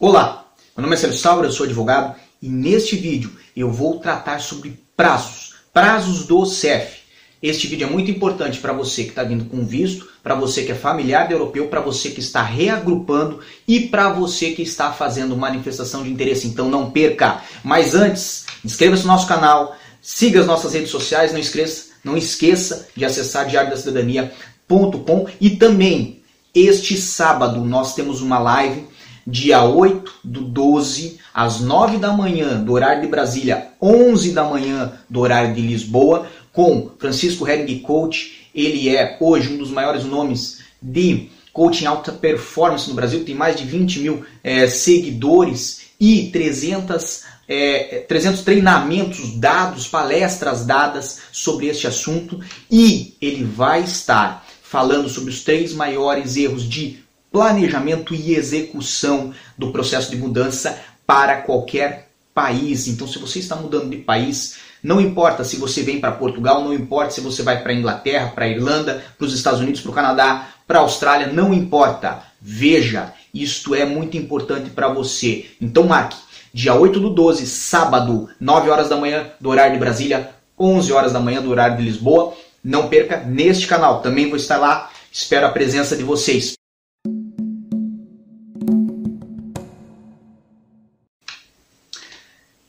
Olá, meu nome é Sérgio Sauer, eu sou advogado e neste vídeo eu vou tratar sobre prazos, prazos do CEF. Este vídeo é muito importante para você que está vindo com visto, para você que é familiar de europeu, para você que está reagrupando e para você que está fazendo manifestação de interesse. Então não perca! Mas antes, inscreva-se no nosso canal, siga as nossas redes sociais, não esqueça, não esqueça de acessar diariodacidadania.com e também este sábado nós temos uma live dia 8 do 12, às 9 da manhã, do horário de Brasília, 11 da manhã, do horário de Lisboa, com Francisco Hering Coach. Ele é hoje um dos maiores nomes de coaching alta performance no Brasil, tem mais de 20 mil é, seguidores e 300, é, 300 treinamentos dados, palestras dadas sobre este assunto. E ele vai estar falando sobre os três maiores erros de planejamento e execução do processo de mudança para qualquer país. Então, se você está mudando de país, não importa se você vem para Portugal, não importa se você vai para Inglaterra, para Irlanda, para os Estados Unidos, para o Canadá, para a Austrália, não importa. Veja, isto é muito importante para você. Então, marque dia 8 do 12, sábado, 9 horas da manhã, do horário de Brasília, 11 horas da manhã, do horário de Lisboa. Não perca neste canal, também vou estar lá. Espero a presença de vocês.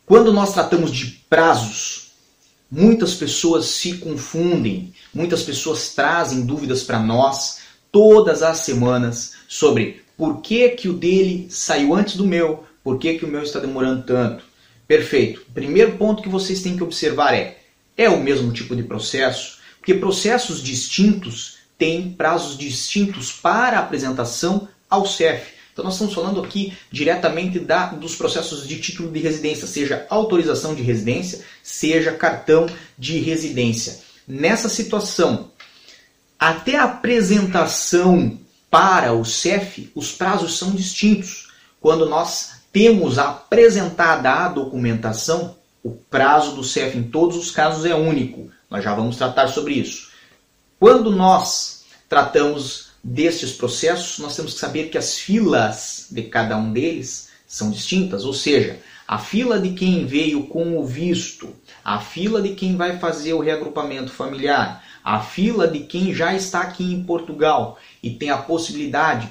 Quando nós tratamos de prazos, muitas pessoas se confundem, muitas pessoas trazem dúvidas para nós todas as semanas sobre por que, que o dele saiu antes do meu, por que, que o meu está demorando tanto. Perfeito. O primeiro ponto que vocês têm que observar é: é o mesmo tipo de processo? Porque processos distintos têm prazos distintos para apresentação ao CEF. Então nós estamos falando aqui diretamente da, dos processos de título de residência, seja autorização de residência, seja cartão de residência. Nessa situação, até a apresentação para o CEF, os prazos são distintos. Quando nós temos apresentada a documentação, o prazo do CEF em todos os casos é único. Nós já vamos tratar sobre isso. Quando nós tratamos destes processos, nós temos que saber que as filas de cada um deles são distintas, ou seja, a fila de quem veio com o visto, a fila de quem vai fazer o reagrupamento familiar, a fila de quem já está aqui em Portugal e tem a possibilidade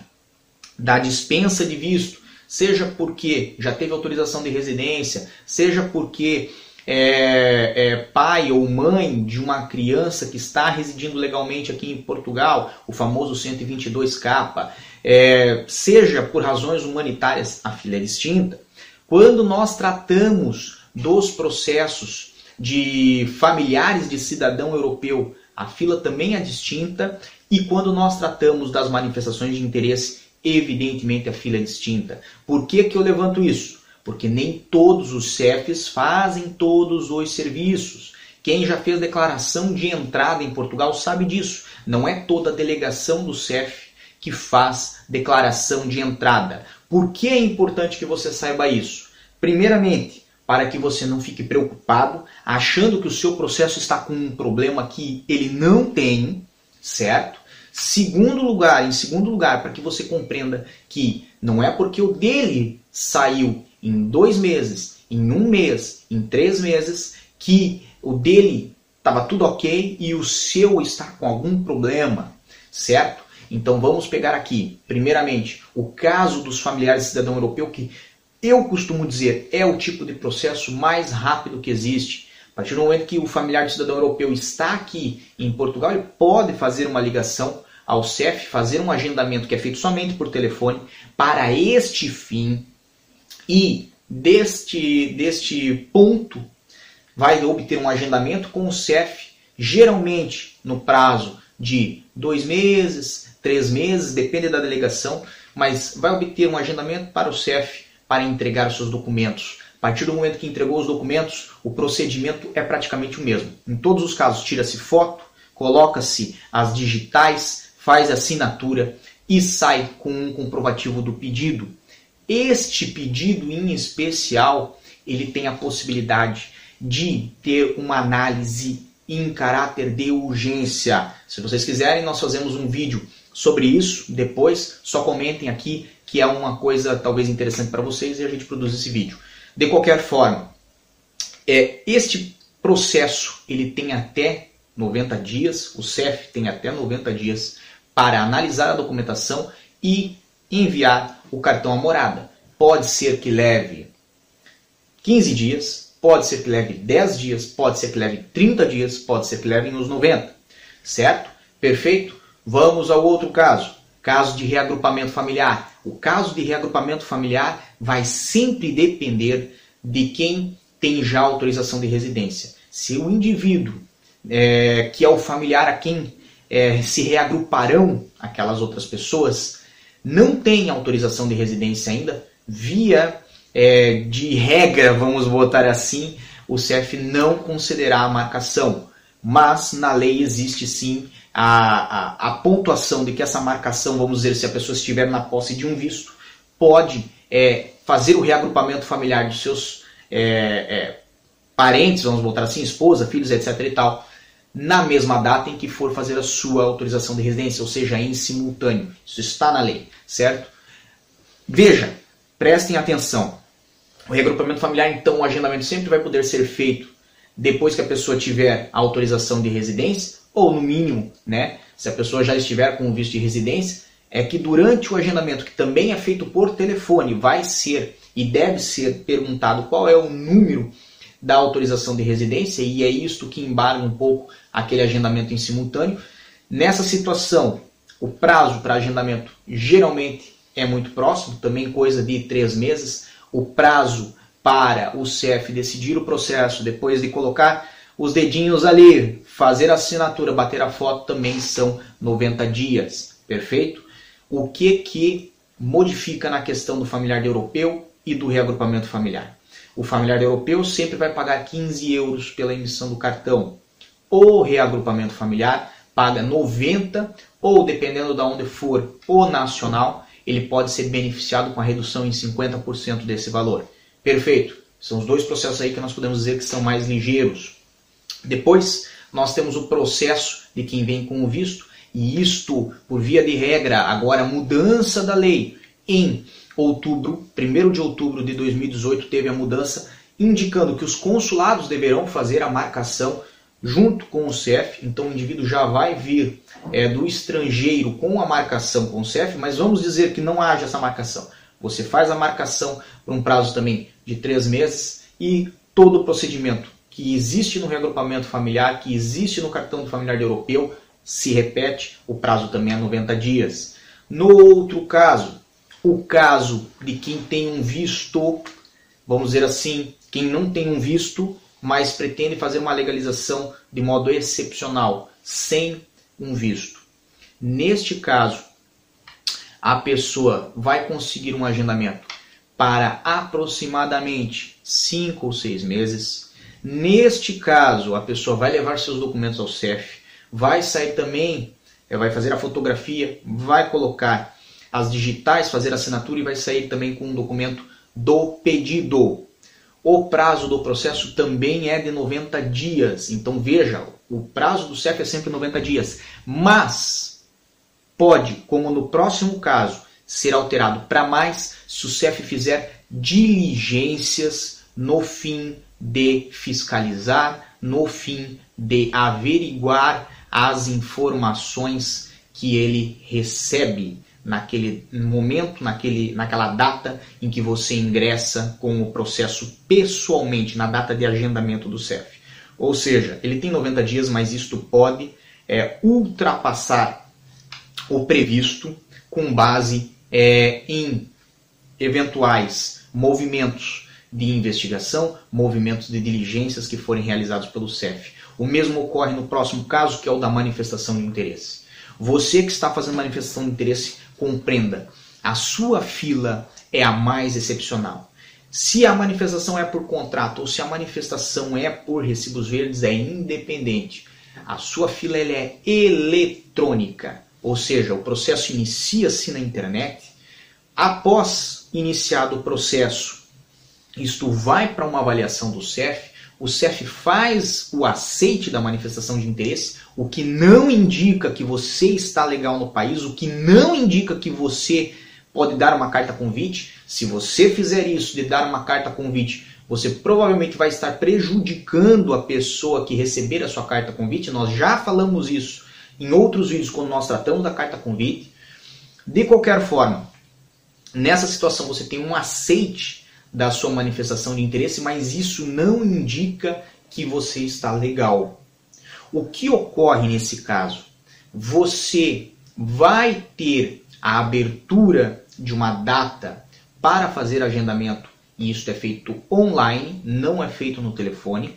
da dispensa de visto, seja porque já teve autorização de residência, seja porque é, é, pai ou mãe de uma criança que está residindo legalmente aqui em Portugal, o famoso 122K, é, seja por razões humanitárias, a filha é distinta. Quando nós tratamos dos processos de familiares de cidadão europeu, a fila também é distinta. E quando nós tratamos das manifestações de interesse, evidentemente a fila é distinta. Por que, que eu levanto isso? Porque nem todos os CEFs fazem todos os serviços. Quem já fez declaração de entrada em Portugal sabe disso. Não é toda a delegação do CEF que faz declaração de entrada. Por que é importante que você saiba isso? Primeiramente, para que você não fique preocupado, achando que o seu processo está com um problema que ele não tem, certo? Segundo lugar, em segundo lugar, para que você compreenda que não é porque o dele saiu em dois meses, em um mês, em três meses, que o dele estava tudo ok e o seu está com algum problema, certo? Então vamos pegar aqui, primeiramente, o caso dos familiares cidadão europeu, que eu costumo dizer é o tipo de processo mais rápido que existe. A partir do momento que o familiar de cidadão europeu está aqui em Portugal, ele pode fazer uma ligação ao CEF, fazer um agendamento que é feito somente por telefone para este fim e deste, deste ponto vai obter um agendamento com o CEF, geralmente no prazo de dois meses, três meses, depende da delegação, mas vai obter um agendamento para o CEF para entregar os seus documentos. A partir do momento que entregou os documentos, o procedimento é praticamente o mesmo. Em todos os casos, tira-se foto, coloca-se as digitais, faz a assinatura e sai com um comprovativo do pedido. Este pedido em especial, ele tem a possibilidade de ter uma análise em caráter de urgência. Se vocês quiserem, nós fazemos um vídeo sobre isso depois. Só comentem aqui que é uma coisa talvez interessante para vocês e a gente produz esse vídeo. De qualquer forma, é, este processo ele tem até 90 dias, o CEF tem até 90 dias para analisar a documentação e enviar o cartão à morada. Pode ser que leve 15 dias, pode ser que leve 10 dias, pode ser que leve 30 dias, pode ser que leve uns 90. Certo? Perfeito? Vamos ao outro caso. Caso de reagrupamento familiar. O caso de reagrupamento familiar vai sempre depender de quem tem já autorização de residência. Se o indivíduo, é, que é o familiar a quem é, se reagruparão aquelas outras pessoas, não tem autorização de residência ainda, via é, de regra, vamos botar assim, o CF não concederá a marcação. Mas na lei existe sim a, a, a, pontuação de que essa marcação, vamos dizer, se a pessoa estiver na posse de um visto, pode é, fazer o reagrupamento familiar de seus é, é, parentes, vamos botar assim, esposa, filhos, etc. e tal, na mesma data em que for fazer a sua autorização de residência, ou seja, em simultâneo. Isso está na lei, certo? Veja, prestem atenção. O reagrupamento familiar, então, o agendamento sempre vai poder ser feito depois que a pessoa tiver a autorização de residência, ou no mínimo, né, se a pessoa já estiver com o visto de residência, é que durante o agendamento, que também é feito por telefone, vai ser e deve ser perguntado qual é o número da autorização de residência, e é isto que embarga um pouco aquele agendamento em simultâneo. Nessa situação, o prazo para agendamento geralmente é muito próximo, também coisa de três meses. O prazo para o CF decidir o processo, depois de colocar os dedinhos ali, fazer a assinatura, bater a foto, também são 90 dias. Perfeito? O que que modifica na questão do familiar europeu e do reagrupamento familiar? O familiar europeu sempre vai pagar 15 euros pela emissão do cartão. O reagrupamento familiar paga 90 ou, dependendo de onde for o nacional, ele pode ser beneficiado com a redução em 50% desse valor. Perfeito. São os dois processos aí que nós podemos dizer que são mais ligeiros. Depois, nós temos o processo de quem vem com o visto, e isto, por via de regra, agora mudança da lei em outubro, 1 de outubro de 2018, teve a mudança indicando que os consulados deverão fazer a marcação junto com o CEF. Então o indivíduo já vai vir é, do estrangeiro com a marcação com o CEF, mas vamos dizer que não haja essa marcação. Você faz a marcação por um prazo também de três meses e todo o procedimento que existe no reagrupamento familiar, que existe no cartão do familiar europeu, se repete, o prazo também é 90 dias. No outro caso, o caso de quem tem um visto, vamos dizer assim, quem não tem um visto, mas pretende fazer uma legalização de modo excepcional, sem um visto. Neste caso, a pessoa vai conseguir um agendamento para aproximadamente 5 ou 6 meses. Neste caso, a pessoa vai levar seus documentos ao CEF, vai sair também, eh, vai fazer a fotografia, vai colocar as digitais, fazer assinatura e vai sair também com um documento do pedido. O prazo do processo também é de 90 dias. Então veja, o prazo do CEF é sempre 90 dias. Mas pode, como no próximo caso, ser alterado para mais se o CEF fizer diligências no fim de fiscalizar, no fim de averiguar as informações que ele recebe naquele momento, naquele, naquela data em que você ingressa com o processo pessoalmente, na data de agendamento do CEF. Ou seja, ele tem 90 dias, mas isto pode é, ultrapassar o previsto com base é, em eventuais movimentos de investigação, movimentos de diligências que forem realizados pelo CEF. O mesmo ocorre no próximo caso, que é o da manifestação de interesse. Você que está fazendo manifestação de interesse, compreenda, a sua fila é a mais excepcional. Se a manifestação é por contrato ou se a manifestação é por recibos verdes, é independente. A sua fila ela é eletrônica, ou seja, o processo inicia-se na internet. Após iniciado o processo, isto vai para uma avaliação do CEF o CEF faz o aceite da manifestação de interesse, o que não indica que você está legal no país, o que não indica que você pode dar uma carta convite. Se você fizer isso de dar uma carta convite, você provavelmente vai estar prejudicando a pessoa que receber a sua carta convite. Nós já falamos isso em outros vídeos quando nós tratamos da carta convite. De qualquer forma, nessa situação você tem um aceite da sua manifestação de interesse, mas isso não indica que você está legal. O que ocorre nesse caso? Você vai ter a abertura de uma data para fazer agendamento, e isso é feito online, não é feito no telefone.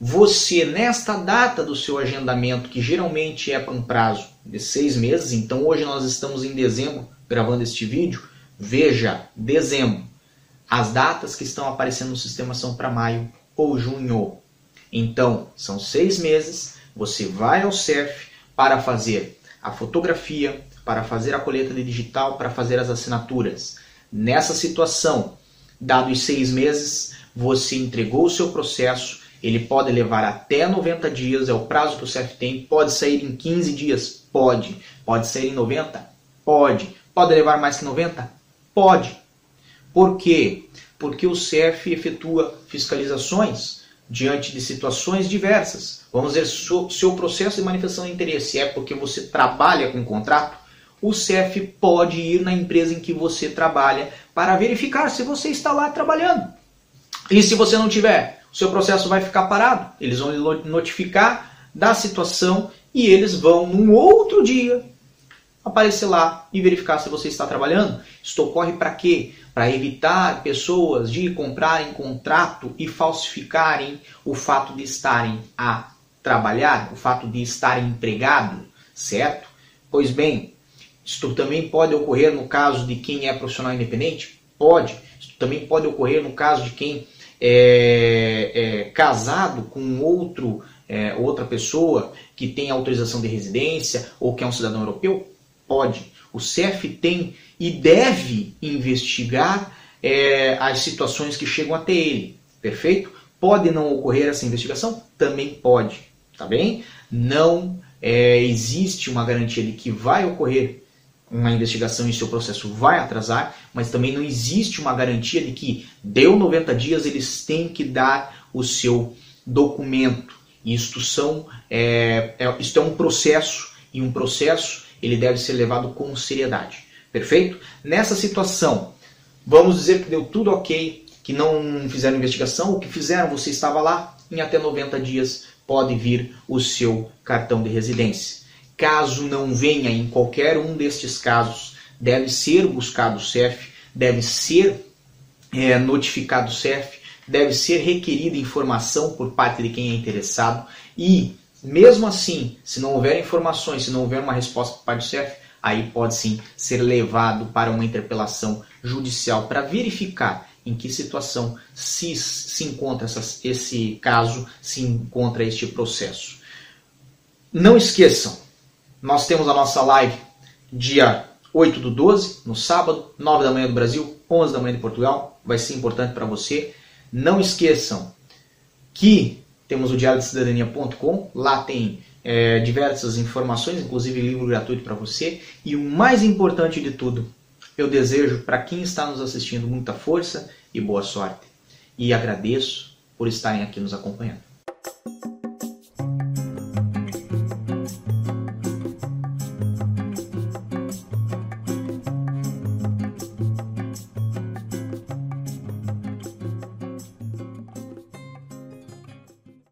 Você, nesta data do seu agendamento, que geralmente é para um prazo de seis meses, então hoje nós estamos em dezembro gravando este vídeo, veja, dezembro. As datas que estão aparecendo no sistema são para maio ou junho. Então, são seis meses, você vai ao CERF para fazer a fotografia, para fazer a coleta de digital, para fazer as assinaturas. Nessa situação, dados seis meses, você entregou o seu processo, ele pode levar até 90 dias, é o prazo que o CEF tem, pode sair em 15 dias? Pode. Pode sair em 90? Pode. Pode levar mais que 90? Pode. Por quê? Porque o CEF efetua fiscalizações diante de situações diversas. Vamos o seu processo de manifestação de interesse é porque você trabalha com contrato, o CEF pode ir na empresa em que você trabalha para verificar se você está lá trabalhando. E se você não tiver, o seu processo vai ficar parado. Eles vão notificar da situação e eles vão, num outro dia, aparecer lá e verificar se você está trabalhando. Isto ocorre para quê? Para evitar pessoas de comprarem contrato e falsificarem o fato de estarem a trabalhar, o fato de estarem empregado, certo? Pois bem, isto também pode ocorrer no caso de quem é profissional independente? Pode. Isto também pode ocorrer no caso de quem é, é casado com outro, é, outra pessoa que tem autorização de residência ou que é um cidadão europeu? Pode. O CEF tem e deve investigar é, as situações que chegam até ele. Perfeito? Pode não ocorrer essa investigação? Também pode. Tá bem? Não é, existe uma garantia de que vai ocorrer uma investigação e seu processo vai atrasar, mas também não existe uma garantia de que deu 90 dias eles têm que dar o seu documento. Isto são é, é, isto é um processo e um processo ele deve ser levado com seriedade. Perfeito? Nessa situação, vamos dizer que deu tudo ok, que não fizeram investigação, o que fizeram, você estava lá, em até 90 dias pode vir o seu cartão de residência. Caso não venha em qualquer um destes casos, deve ser buscado o CEF, deve ser é, notificado o CEF, deve ser requerida informação por parte de quem é interessado e, mesmo assim, se não houver informações, se não houver uma resposta por parte do aí pode sim ser levado para uma interpelação judicial para verificar em que situação se, se encontra essa, esse caso, se encontra este processo. Não esqueçam, nós temos a nossa live dia 8 do 12, no sábado, 9 da manhã do Brasil, 11 da manhã de Portugal. Vai ser importante para você. Não esqueçam que temos o diário de cidadania.com, lá tem é, diversas informações, inclusive livro gratuito para você. E o mais importante de tudo, eu desejo para quem está nos assistindo muita força e boa sorte. E agradeço por estarem aqui nos acompanhando.